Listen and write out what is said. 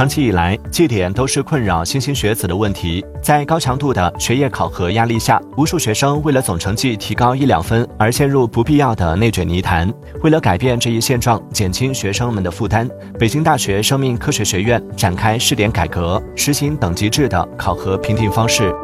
长期以来绩点都是困扰莘莘学子的问题。在高强度的学业考核压力下无数学生为了总成绩提高一两分而陷入不必要的内卷泥潭为了改变这一现状减轻学生们的负担北京大学生命科学学院展开试点改革实行等级制的考核评定方式。